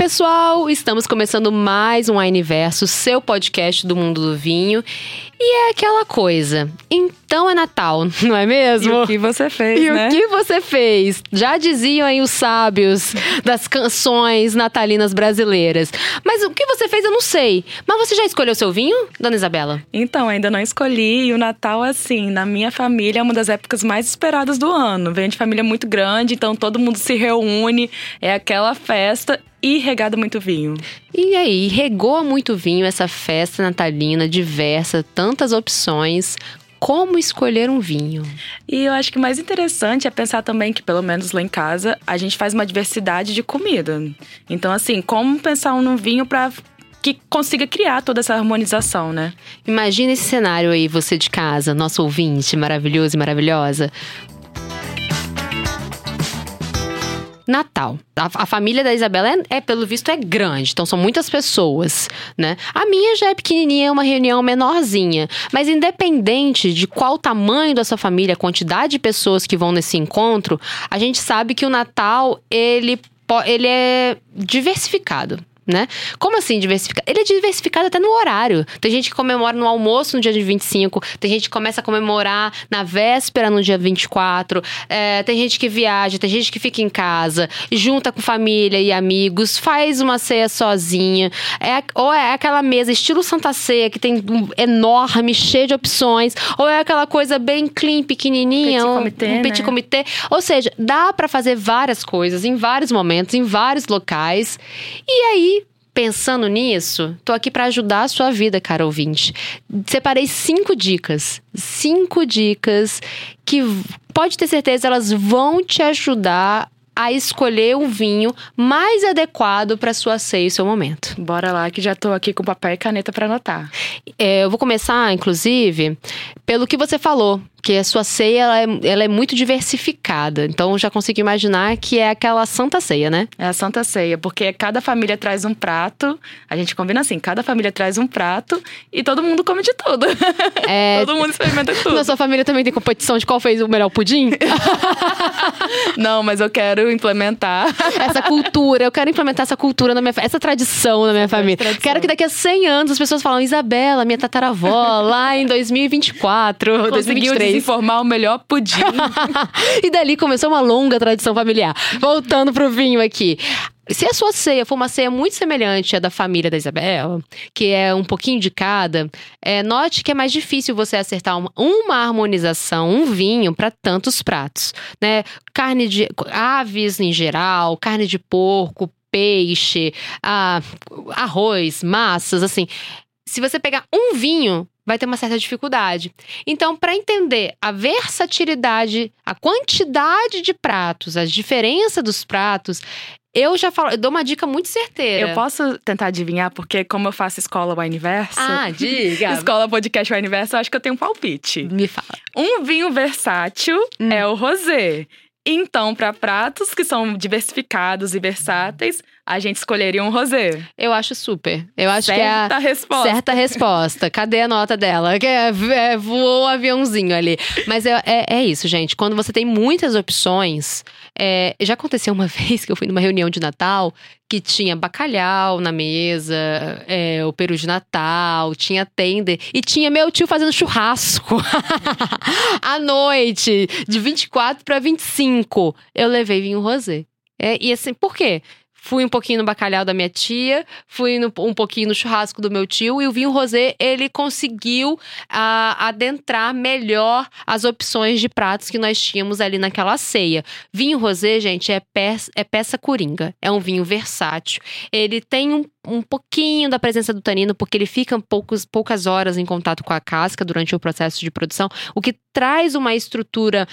pessoal! Estamos começando mais um Wineverso, seu podcast do mundo do vinho. E é aquela coisa. Então é Natal, não é mesmo? E o que você fez, e né? o que você fez? Já diziam aí os sábios das canções natalinas brasileiras. Mas o que você fez eu não sei. Mas você já escolheu seu vinho, dona Isabela? Então, ainda não escolhi. E o Natal, assim, na minha família, é uma das épocas mais esperadas do ano. Vem de família muito grande, então todo mundo se reúne. É aquela festa e regado muito vinho. E aí, regou muito vinho essa festa natalina diversa, tantas opções. Como escolher um vinho? E eu acho que o mais interessante é pensar também que, pelo menos lá em casa, a gente faz uma diversidade de comida. Então, assim, como pensar num vinho para que consiga criar toda essa harmonização, né? Imagina esse cenário aí, você de casa, nosso ouvinte maravilhoso e maravilhosa. Natal. A, a, família da Isabela é, é, pelo visto, é grande, então são muitas pessoas, né? A minha já é pequenininha, é uma reunião menorzinha. Mas independente de qual tamanho da sua família, a quantidade de pessoas que vão nesse encontro, a gente sabe que o Natal, ele, ele é diversificado né? Como assim diversificado? Ele é diversificado até no horário. Tem gente que comemora no almoço no dia de 25, tem gente que começa a comemorar na véspera no dia 24, é, tem gente que viaja, tem gente que fica em casa, junta com família e amigos, faz uma ceia sozinha. É, ou é aquela mesa estilo Santa Ceia, que tem um enorme, cheio de opções, ou é aquela coisa bem clean, pequenininha, petit um, comitê, um petit né? comitê. Ou seja, dá para fazer várias coisas em vários momentos, em vários locais. E aí, Pensando nisso, tô aqui para ajudar a sua vida, cara ouvinte. Separei cinco dicas. Cinco dicas que pode ter certeza elas vão te ajudar a escolher o vinho mais adequado para sua ceia e seu momento. Bora lá, que já tô aqui com papel e caneta para anotar. É, eu vou começar, inclusive, pelo que você falou, que a sua ceia ela é, ela é, muito diversificada. Então já consigo imaginar que é aquela santa ceia, né? É a santa ceia, porque cada família traz um prato. A gente combina assim, cada família traz um prato e todo mundo come de tudo. É... todo mundo experimenta tudo. Na sua família também tem competição de qual fez o melhor pudim? Não, mas eu quero implementar essa cultura. Eu quero implementar essa cultura na minha essa tradição na minha família. Tradição. Quero que daqui a 100 anos as pessoas falam Isabela, minha tataravó, lá em 2024, Conseguiu 2023. Desinformar o melhor pudim. e dali começou uma longa tradição familiar. Voltando pro vinho aqui. Se a sua ceia for uma ceia muito semelhante à da família da Isabela, que é um pouquinho de cada, é, note que é mais difícil você acertar uma, uma harmonização, um vinho para tantos pratos, né? Carne de aves em geral, carne de porco, peixe, ah, arroz, massas, assim. Se você pegar um vinho, vai ter uma certa dificuldade. Então, para entender a versatilidade, a quantidade de pratos, a diferença dos pratos, eu já falo, eu dou uma dica muito certeira. Eu posso tentar adivinhar, porque como eu faço escola Wineverso. Ah, diga. escola podcast Wineverso, eu acho que eu tenho um palpite. Me fala. Um vinho versátil hum. é o rosé. Então, para pratos que são diversificados e versáteis, a gente escolheria um rosé. Eu acho super. Eu acho certa que é a resposta. certa resposta. Cadê a nota dela? Que é, é, voou o um aviãozinho ali. Mas é, é, é, isso, gente. Quando você tem muitas opções, é, já aconteceu uma vez que eu fui numa reunião de Natal que tinha bacalhau na mesa, é, o peru de Natal, tinha tender e tinha meu tio fazendo churrasco à noite, de 24 para 25. Eu levei vinho rosé. É, e assim, por quê? Fui um pouquinho no bacalhau da minha tia, fui no, um pouquinho no churrasco do meu tio e o vinho rosé ele conseguiu uh, adentrar melhor as opções de pratos que nós tínhamos ali naquela ceia. Vinho rosé, gente, é peça, é peça coringa, é um vinho versátil. Ele tem um um pouquinho da presença do tanino, porque ele fica poucos, poucas horas em contato com a casca durante o processo de produção, o que traz uma estrutura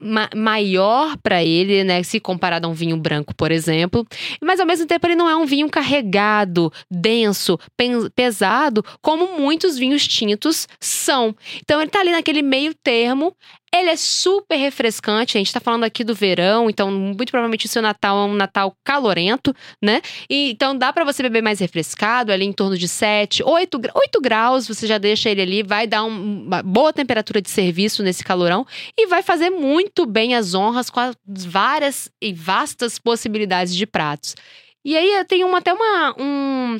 ma maior para ele, né? Se comparado a um vinho branco, por exemplo. Mas ao mesmo tempo ele não é um vinho carregado, denso, pesado, como muitos vinhos tintos são. Então ele tá ali naquele meio termo. Ele é super refrescante. A gente tá falando aqui do verão, então muito provavelmente o seu Natal é um Natal calorento, né? E, então dá para você beber mais refrescado, ali em torno de 7, 8, 8 graus. Você já deixa ele ali, vai dar um, uma boa temperatura de serviço nesse calorão e vai fazer muito bem as honras com as várias e vastas possibilidades de pratos. E aí tem uma, até uma, um,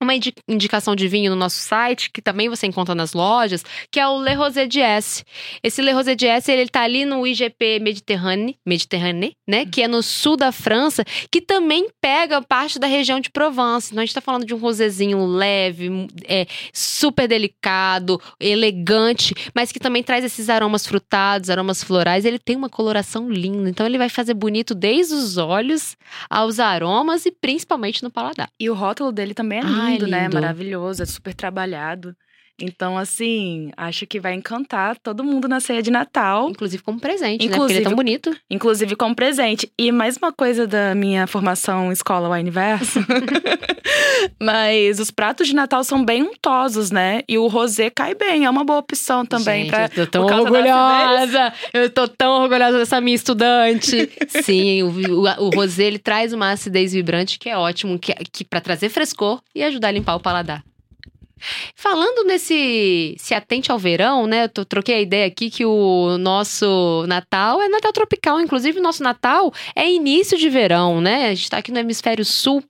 uma indicação de vinho no nosso site, que também você encontra nas lojas, que é o Le Rosé Diesse. Esse Le Rosé Diesse, ele tá ali no IGP Mediterrâneo, Mediterrâneo, né? Que é no sul da França, que também pega parte da região de Provence. Então a gente tá falando de um rosézinho leve, é, super delicado, elegante, mas que também traz esses aromas frutados, aromas florais. Ele tem uma coloração linda, então ele vai fazer bonito desde os olhos aos aromas e principalmente no paladar. E o rótulo dele também é lindo. Ah, lindo, né? Maravilhoso, é super trabalhado. Então, assim, acho que vai encantar todo mundo na ceia de Natal. Inclusive como presente, inclusive, né? Porque ele é tão bonito. Inclusive como presente. E mais uma coisa da minha formação escola Wine Universo. Mas os pratos de Natal são bem untosos, né? E o rosé cai bem, é uma boa opção também. Gente, pra, eu tô tão orgulhosa! Eu tô tão orgulhosa dessa minha estudante. Sim, o, o, o rosé, ele traz uma acidez vibrante que é ótimo, que, que para trazer frescor e ajudar a limpar o paladar. Falando nesse se atente ao verão, né? Eu troquei a ideia aqui que o nosso Natal é Natal tropical, inclusive o nosso Natal é início de verão, né? A gente está aqui no hemisfério sul.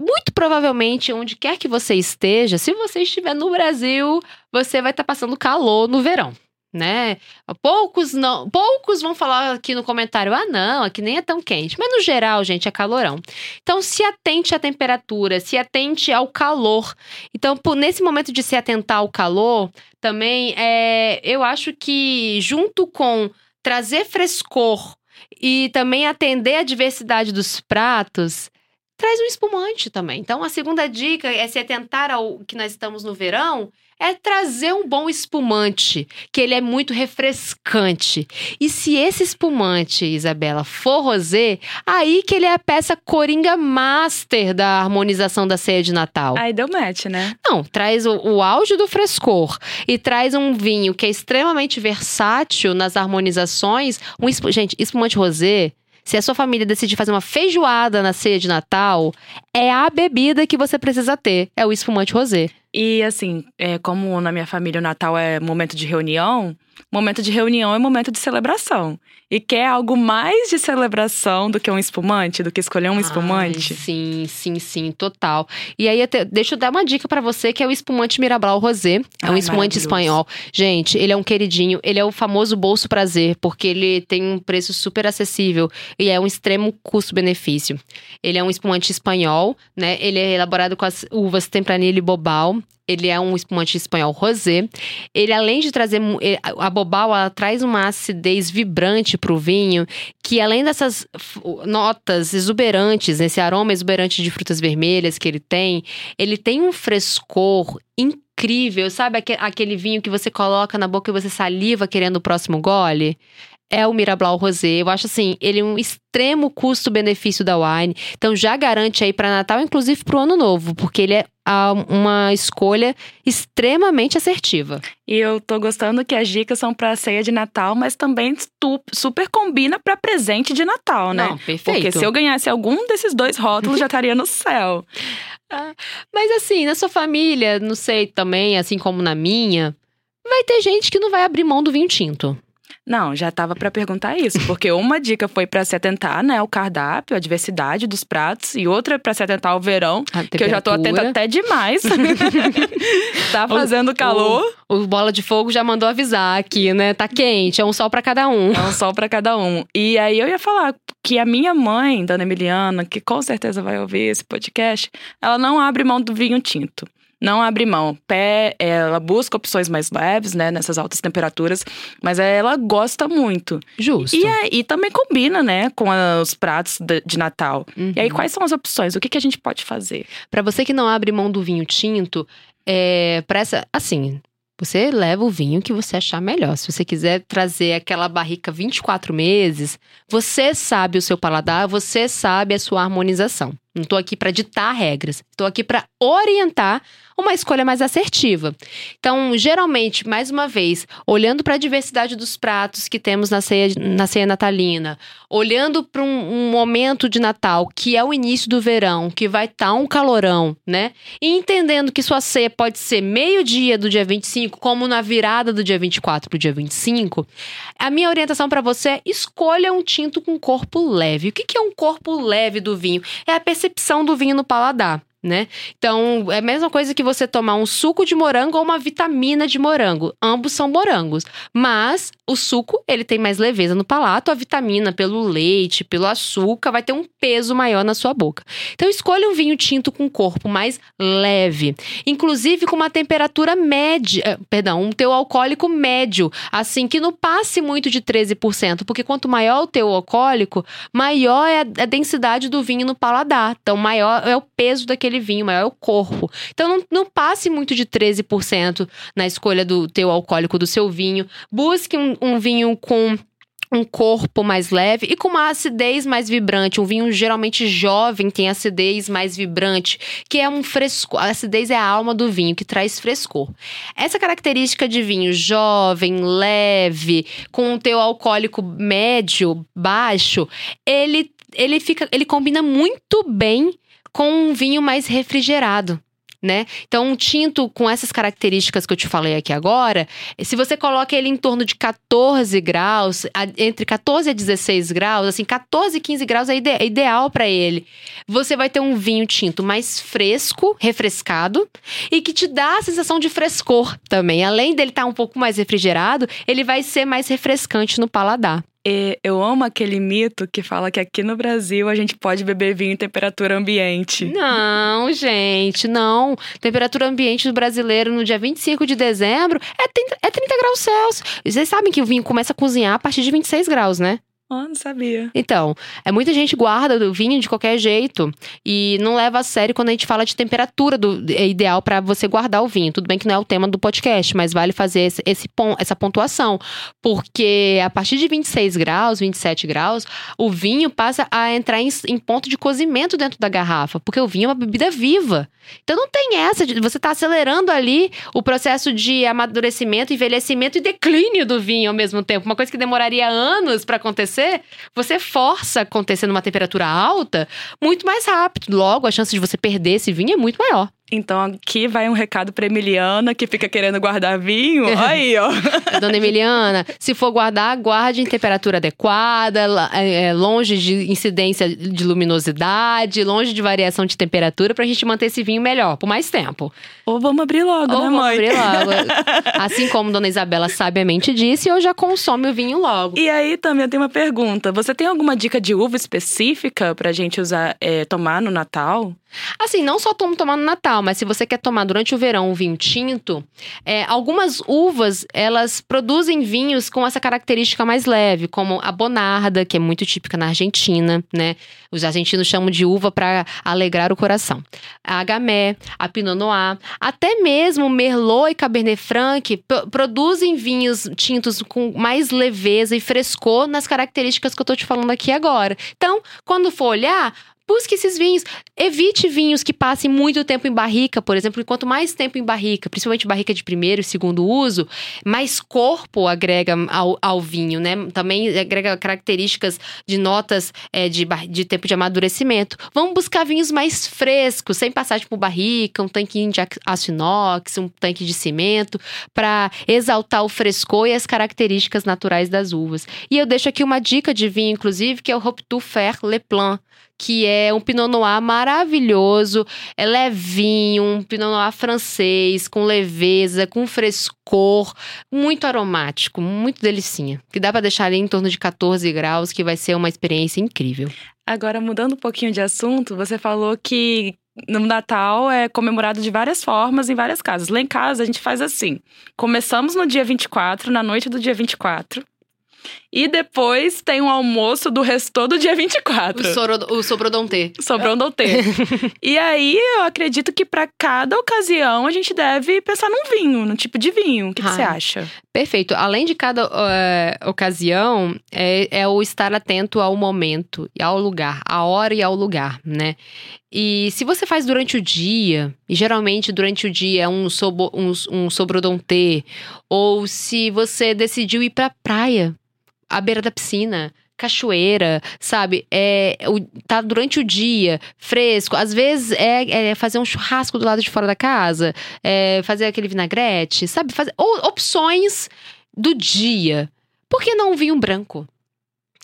Muito provavelmente, onde quer que você esteja, se você estiver no Brasil, você vai estar tá passando calor no verão né? Poucos não, poucos vão falar aqui no comentário: "Ah, não, aqui nem é tão quente". Mas no geral, gente, é calorão. Então, se atente à temperatura, se atente ao calor. Então, por, nesse momento de se atentar ao calor, também é, eu acho que junto com trazer frescor e também atender a diversidade dos pratos, traz um espumante também. Então, a segunda dica é se atentar ao que nós estamos no verão é trazer um bom espumante, que ele é muito refrescante. E se esse espumante, Isabela, for rosé, aí que ele é a peça coringa master da harmonização da ceia de Natal. Aí deu match, né? Não, traz o, o auge do frescor e traz um vinho que é extremamente versátil nas harmonizações. Um, gente, espumante rosé se a sua família decidir fazer uma feijoada na ceia de Natal, é a bebida que você precisa ter. É o espumante rosé. E assim, é, como na minha família o Natal é momento de reunião, momento de reunião é momento de celebração. E quer algo mais de celebração do que um espumante, do que escolher um Ai, espumante? Sim, sim, sim, total. E aí, até, deixa eu dar uma dica para você, que é o espumante Mirabal Rosé. É um espumante espanhol. Gente, ele é um queridinho. Ele é o famoso bolso prazer, porque ele tem um preço super acessível e é um extremo custo-benefício. Ele é um espumante espanhol, né? Ele é elaborado com as uvas Tempranillo e Bobal. Ele é um espumante espanhol rosé. Ele, além de trazer. A Bobal, ela traz uma acidez vibrante pro vinho, que além dessas notas exuberantes, esse aroma exuberante de frutas vermelhas que ele tem, ele tem um frescor incrível. Sabe aquele vinho que você coloca na boca e você saliva querendo o próximo gole? É o Mirablau Rosé. Eu acho assim, ele é um extremo custo-benefício da wine. Então já garante aí para Natal, inclusive para o Ano Novo, porque ele é uma escolha extremamente assertiva. E eu tô gostando que as dicas são para ceia de Natal, mas também super combina para presente de Natal, né? Não, perfeito. Porque se eu ganhasse algum desses dois rótulos, já estaria no céu. Ah, mas assim, na sua família, não sei também, assim como na minha, vai ter gente que não vai abrir mão do vinho tinto. Não, já estava para perguntar isso, porque uma dica foi para se atentar, né, ao cardápio, a diversidade dos pratos, e outra para se atentar ao verão, que eu já tô atenta até demais. tá fazendo o, calor. O, o, Bola de Fogo já mandou avisar aqui, né? Tá quente, é um sol para cada um. É um sol para cada um. E aí eu ia falar que a minha mãe, Dona Emiliana, que com certeza vai ouvir esse podcast, ela não abre mão do vinho tinto não abre mão. Pé, ela busca opções mais leves, né, nessas altas temperaturas, mas ela gosta muito. Justo. E, e também combina, né, com os pratos de, Natal. Uhum. E aí, uhum. quais são as opções? O que, que a gente pode fazer? Para você que não abre mão do vinho tinto, é, para essa, assim, você leva o vinho que você achar melhor. Se você quiser trazer aquela barrica 24 meses, você sabe o seu paladar, você sabe a sua harmonização. Não estou aqui para ditar regras, estou aqui para orientar uma escolha mais assertiva. Então, geralmente, mais uma vez, olhando para a diversidade dos pratos que temos na ceia, na ceia natalina, olhando para um, um, momento de Natal, que é o início do verão, que vai estar tá um calorão, né? E entendendo que sua ceia pode ser meio-dia do dia 25, como na virada do dia 24 para o dia 25, a minha orientação para você é escolha um tinto com corpo leve. O que, que é um corpo leve do vinho? É a percepção do vinho no paladar né? Então, é a mesma coisa que você tomar um suco de morango ou uma vitamina de morango. Ambos são morangos, mas o suco, ele tem mais leveza no palato, a vitamina pelo leite, pelo açúcar, vai ter um peso maior na sua boca. Então, escolha um vinho tinto com corpo mais leve, inclusive com uma temperatura média, eh, perdão, um teu alcoólico médio, assim que não passe muito de 13%, porque quanto maior o teu alcoólico, maior é a densidade do vinho no paladar. Então, maior é o peso daquele aquele vinho, maior é o corpo. Então não, não passe muito de 13% na escolha do teu alcoólico do seu vinho. Busque um, um vinho com um corpo mais leve e com uma acidez mais vibrante. Um vinho geralmente jovem tem acidez mais vibrante, que é um frescor. A acidez é a alma do vinho, que traz frescor. Essa característica de vinho jovem, leve, com um teu alcoólico médio, baixo, ele ele fica, ele combina muito bem com um vinho mais refrigerado. Né? Então, um tinto com essas características que eu te falei aqui agora, se você coloca ele em torno de 14 graus, entre 14 e 16 graus, assim, 14 e 15 graus é, ide é ideal para ele. Você vai ter um vinho tinto mais fresco, refrescado e que te dá a sensação de frescor também. Além dele estar tá um pouco mais refrigerado, ele vai ser mais refrescante no paladar. E eu amo aquele mito que fala que aqui no Brasil a gente pode beber vinho em temperatura ambiente. Não, gente, não. Temperatura ambiente do brasileiro no dia 25 de dezembro é 30, é 30 graus Celsius. Vocês sabem que o vinho começa a cozinhar a partir de 26 graus, né? Não sabia. Então, é muita gente guarda o vinho de qualquer jeito e não leva a sério quando a gente fala de temperatura do, é ideal para você guardar o vinho. Tudo bem que não é o tema do podcast, mas vale fazer esse, esse essa pontuação, porque a partir de 26 graus, 27 graus, o vinho passa a entrar em, em ponto de cozimento dentro da garrafa, porque o vinho é uma bebida viva. Então não tem essa, de, você está acelerando ali o processo de amadurecimento, envelhecimento e declínio do vinho ao mesmo tempo. Uma coisa que demoraria anos para acontecer, você força acontecer numa temperatura alta muito mais rápido. Logo, a chance de você perder esse vinho é muito maior. Então aqui vai um recado para Emiliana que fica querendo guardar vinho. Aí, ó. Dona Emiliana, se for guardar, guarde em temperatura adequada, é, é, longe de incidência de luminosidade, longe de variação de temperatura, pra gente manter esse vinho melhor, por mais tempo. Ou vamos abrir logo, Ou né, vamos mãe? abrir logo. Assim como Dona Isabela sabiamente disse, eu já consome o vinho logo. E aí também eu tenho uma pergunta. Você tem alguma dica de uva específica pra gente usar, é, tomar no Natal? Assim, não só tomo tomar no Natal, mas se você quer tomar durante o verão um vinho tinto, é, algumas uvas elas produzem vinhos com essa característica mais leve, como a Bonarda, que é muito típica na Argentina, né? Os argentinos chamam de uva para alegrar o coração. A Gamay, a Pinot Noir, até mesmo Merlot e Cabernet Franc produzem vinhos tintos com mais leveza e frescor nas características que eu tô te falando aqui agora. Então, quando for olhar, Busque esses vinhos. Evite vinhos que passem muito tempo em barrica, por exemplo. E quanto mais tempo em barrica, principalmente barrica de primeiro e segundo uso, mais corpo agrega ao, ao vinho, né? Também agrega características de notas é, de, de tempo de amadurecimento. Vamos buscar vinhos mais frescos, sem passar por barrica, um tanque de aço inox, um tanque de cimento, para exaltar o frescor e as características naturais das uvas. E eu deixo aqui uma dica de vinho, inclusive, que é o Hoptu Fer Le Plan que é um Pinot Noir maravilhoso, é levinho, um Pinot Noir francês, com leveza, com frescor, muito aromático, muito delicinha. Que dá para deixar ali em torno de 14 graus, que vai ser uma experiência incrível. Agora, mudando um pouquinho de assunto, você falou que no Natal é comemorado de várias formas em várias casas. Lá em casa a gente faz assim: começamos no dia 24, na noite do dia 24. E depois tem um almoço do resto do dia 24. O, soro, o sobrodontê. Sobrodontê. e aí, eu acredito que para cada ocasião a gente deve pensar num vinho, num tipo de vinho. O que, que você acha? Perfeito. Além de cada uh, ocasião, é, é o estar atento ao momento e ao lugar, à hora e ao lugar, né? E se você faz durante o dia, e geralmente durante o dia é um, sobo, um, um sobrodonté, ou se você decidiu ir pra praia, à beira da piscina, cachoeira, sabe? É, tá durante o dia, fresco. Às vezes é, é, fazer um churrasco do lado de fora da casa, é fazer aquele vinagrete, sabe? Fazer, ou opções do dia. Por que não um vinho branco?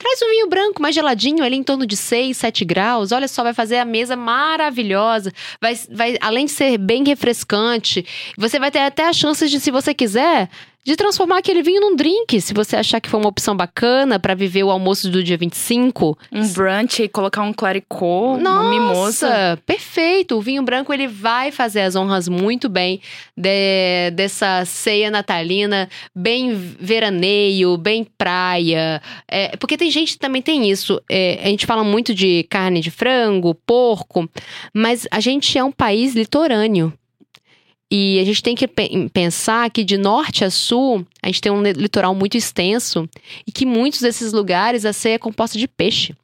Traz um vinho branco mais geladinho, ali em torno de 6, 7 graus. Olha só, vai fazer a mesa maravilhosa. Vai, vai, além de ser bem refrescante, você vai ter até a chance de, se você quiser, de transformar aquele vinho num drink, se você achar que foi uma opção bacana para viver o almoço do dia 25. Um brunch e colocar um claricô, Nossa, uma mimosa. perfeito. O vinho branco ele vai fazer as honras muito bem de, dessa ceia natalina, bem veraneio, bem praia. É, porque tem gente que também tem isso. É, a gente fala muito de carne de frango, porco, mas a gente é um país litorâneo. E a gente tem que pensar que de norte a sul, a gente tem um litoral muito extenso e que muitos desses lugares a ceia é composta de peixe.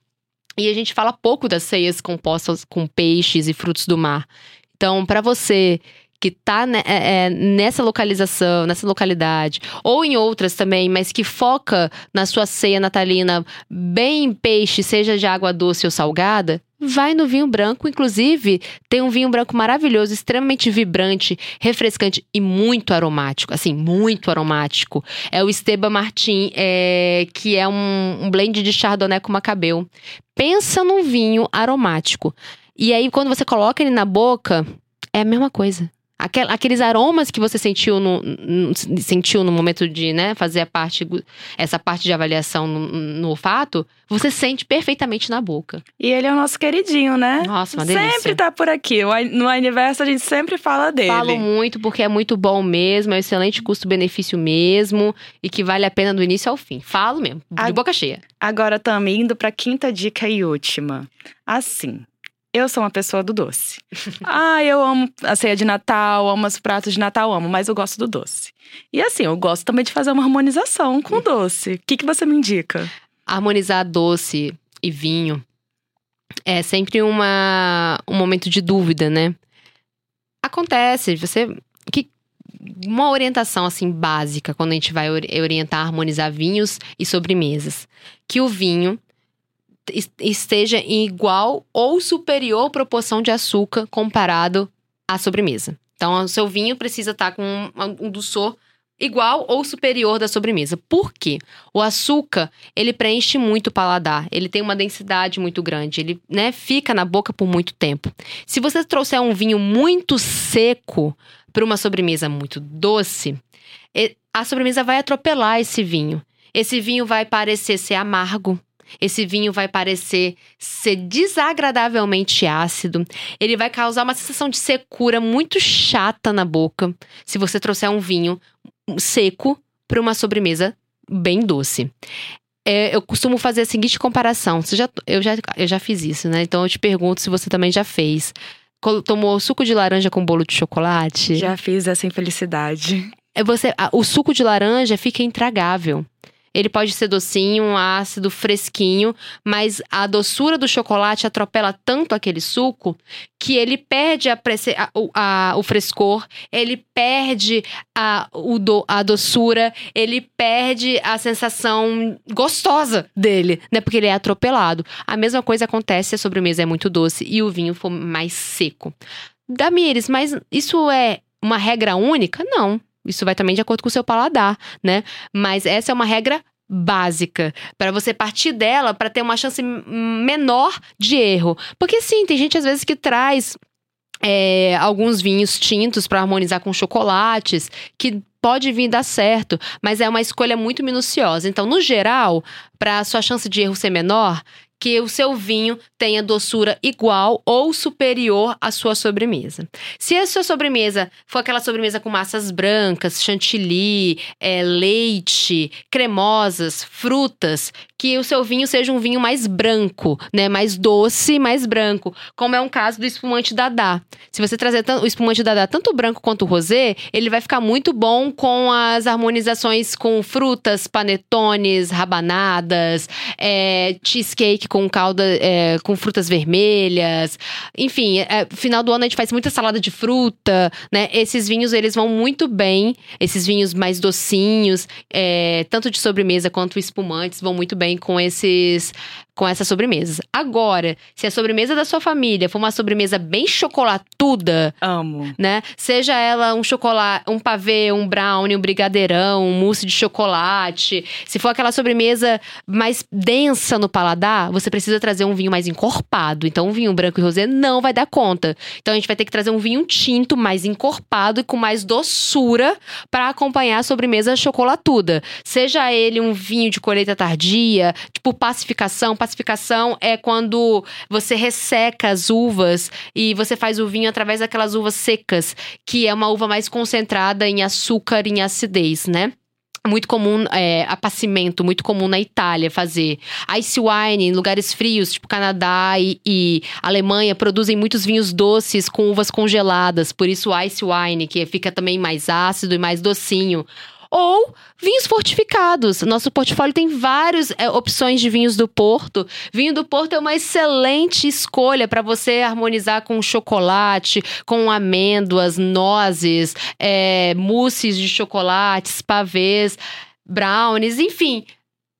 E a gente fala pouco das ceias compostas com peixes e frutos do mar. Então, para você que está né, é, é, nessa localização, nessa localidade, ou em outras também, mas que foca na sua ceia natalina bem em peixe, seja de água doce ou salgada, vai no vinho branco. Inclusive, tem um vinho branco maravilhoso, extremamente vibrante, refrescante e muito aromático. Assim, muito aromático. É o Esteban Martin, é, que é um, um blend de Chardonnay com Macabeu. Pensa num vinho aromático. E aí, quando você coloca ele na boca, é a mesma coisa. Aquel, aqueles aromas que você sentiu no, no, sentiu no momento de né, fazer a parte, essa parte de avaliação no, no, olfato, você sente perfeitamente na boca. E ele é o nosso queridinho, né? Nossa, uma delícia. Sempre tá por aqui. No aniverso a gente sempre fala dele. Falo muito porque é muito bom mesmo, é um excelente custo-benefício mesmo e que vale a pena do início ao fim. Falo mesmo, de a, boca cheia. Agora também indo pra quinta dica e última. Assim, eu sou uma pessoa do doce. ah, eu amo a ceia de Natal, amo os pratos de Natal, amo, mas eu gosto do doce. E assim, eu gosto também de fazer uma harmonização com o doce. O que, que você me indica? Harmonizar doce e vinho é sempre uma, um momento de dúvida, né? Acontece, você. Que, uma orientação assim básica quando a gente vai orientar, harmonizar vinhos e sobremesas. Que o vinho esteja em igual ou superior proporção de açúcar comparado à sobremesa. Então, o seu vinho precisa estar com um, um doçor igual ou superior da sobremesa. Por quê? O açúcar, ele preenche muito o paladar, ele tem uma densidade muito grande, ele, né, fica na boca por muito tempo. Se você trouxer um vinho muito seco para uma sobremesa muito doce, a sobremesa vai atropelar esse vinho. Esse vinho vai parecer ser amargo, esse vinho vai parecer ser desagradavelmente ácido. Ele vai causar uma sensação de secura muito chata na boca. Se você trouxer um vinho seco para uma sobremesa bem doce. É, eu costumo fazer a seguinte comparação. Você já, eu, já, eu já fiz isso, né? Então eu te pergunto se você também já fez. Tomou suco de laranja com bolo de chocolate? Já fiz essa infelicidade. É você, o suco de laranja fica intragável. Ele pode ser docinho, ácido, fresquinho, mas a doçura do chocolate atropela tanto aquele suco que ele perde a, a, a o frescor, ele perde a, o do, a doçura, ele perde a sensação gostosa dele, né? Porque ele é atropelado. A mesma coisa acontece se a sobremesa é muito doce e o vinho for mais seco. Damires, mas isso é uma regra única? Não. Isso vai também de acordo com o seu paladar, né? Mas essa é uma regra básica para você partir dela para ter uma chance menor de erro. Porque sim, tem gente às vezes que traz é, alguns vinhos tintos para harmonizar com chocolates, que pode vir dar certo, mas é uma escolha muito minuciosa. Então, no geral, para sua chance de erro ser menor, que o seu vinho tenha doçura igual ou superior à sua sobremesa. Se a sua sobremesa for aquela sobremesa com massas brancas, chantilly, é, leite, cremosas, frutas, que o seu vinho seja um vinho mais branco, né? Mais doce, mais branco. Como é um caso do espumante Dadá. Se você trazer o espumante Dadá, tanto branco quanto rosé, ele vai ficar muito bom com as harmonizações com frutas, panetones, rabanadas, é, cheesecake com calda, é, com frutas vermelhas. Enfim, é, final do ano a gente faz muita salada de fruta, né? Esses vinhos, eles vão muito bem. Esses vinhos mais docinhos, é, tanto de sobremesa quanto espumantes, vão muito bem com esses com essas sobremesas. Agora, se a sobremesa da sua família for uma sobremesa bem chocolatuda, amo, né? Seja ela um chocolate, um pavê, um brownie, um brigadeirão, um mousse de chocolate, se for aquela sobremesa mais densa no paladar, você precisa trazer um vinho mais encorpado. Então, um vinho branco e rosé não vai dar conta. Então, a gente vai ter que trazer um vinho tinto mais encorpado e com mais doçura para acompanhar a sobremesa chocolatuda. Seja ele um vinho de colheita tardia, tipo pacificação, pacificação é quando você resseca as uvas e você faz o vinho através daquelas uvas secas, que é uma uva mais concentrada em açúcar e em acidez, né? muito comum, é, apacimento, muito comum na Itália fazer. Ice wine em lugares frios, tipo Canadá e, e, Alemanha, produzem muitos vinhos doces com uvas congeladas, por isso ice wine, que fica também mais ácido e mais docinho ou vinhos fortificados. Nosso portfólio tem várias é, opções de vinhos do Porto. Vinho do Porto é uma excelente escolha para você harmonizar com chocolate, com amêndoas, nozes, é, mousses de chocolates, pavês, brownies, enfim.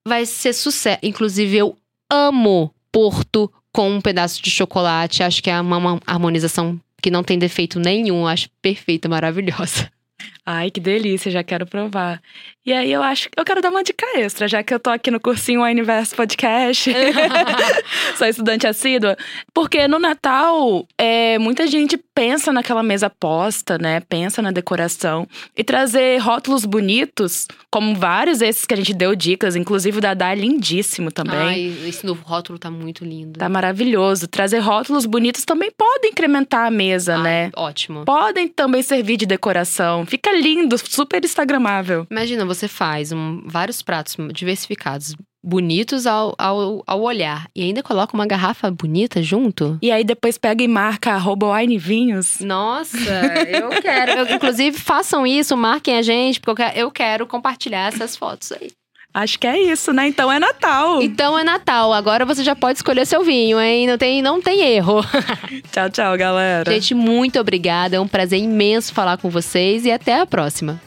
Vai ser sucesso. Inclusive, eu amo Porto com um pedaço de chocolate. Acho que é uma, uma harmonização que não tem defeito nenhum. Acho perfeita, maravilhosa. Ai, que delícia, já quero provar. E aí eu acho que eu quero dar uma dica extra, já que eu tô aqui no cursinho Universo Podcast. Sou estudante assídua. Porque no Natal, é, muita gente pensa naquela mesa posta, né? Pensa na decoração. E trazer rótulos bonitos, como vários esses que a gente deu dicas, inclusive o da Dá é lindíssimo também. Ai, esse novo rótulo tá muito lindo. Tá maravilhoso. Trazer rótulos bonitos também pode incrementar a mesa, Ai, né? Ótimo. Podem também servir de decoração. Fica lindo, super instagramável. Imagina, você faz um, vários pratos diversificados, bonitos ao, ao, ao olhar, e ainda coloca uma garrafa bonita junto. E aí depois pega e marca arroba Vinhos. Nossa, eu quero. Eu, inclusive, façam isso, marquem a gente, porque eu quero compartilhar essas fotos aí. Acho que é isso, né? Então é Natal. Então é Natal. Agora você já pode escolher seu vinho, hein? Não tem, não tem erro. tchau, tchau, galera. Gente, muito obrigada. É um prazer imenso falar com vocês e até a próxima.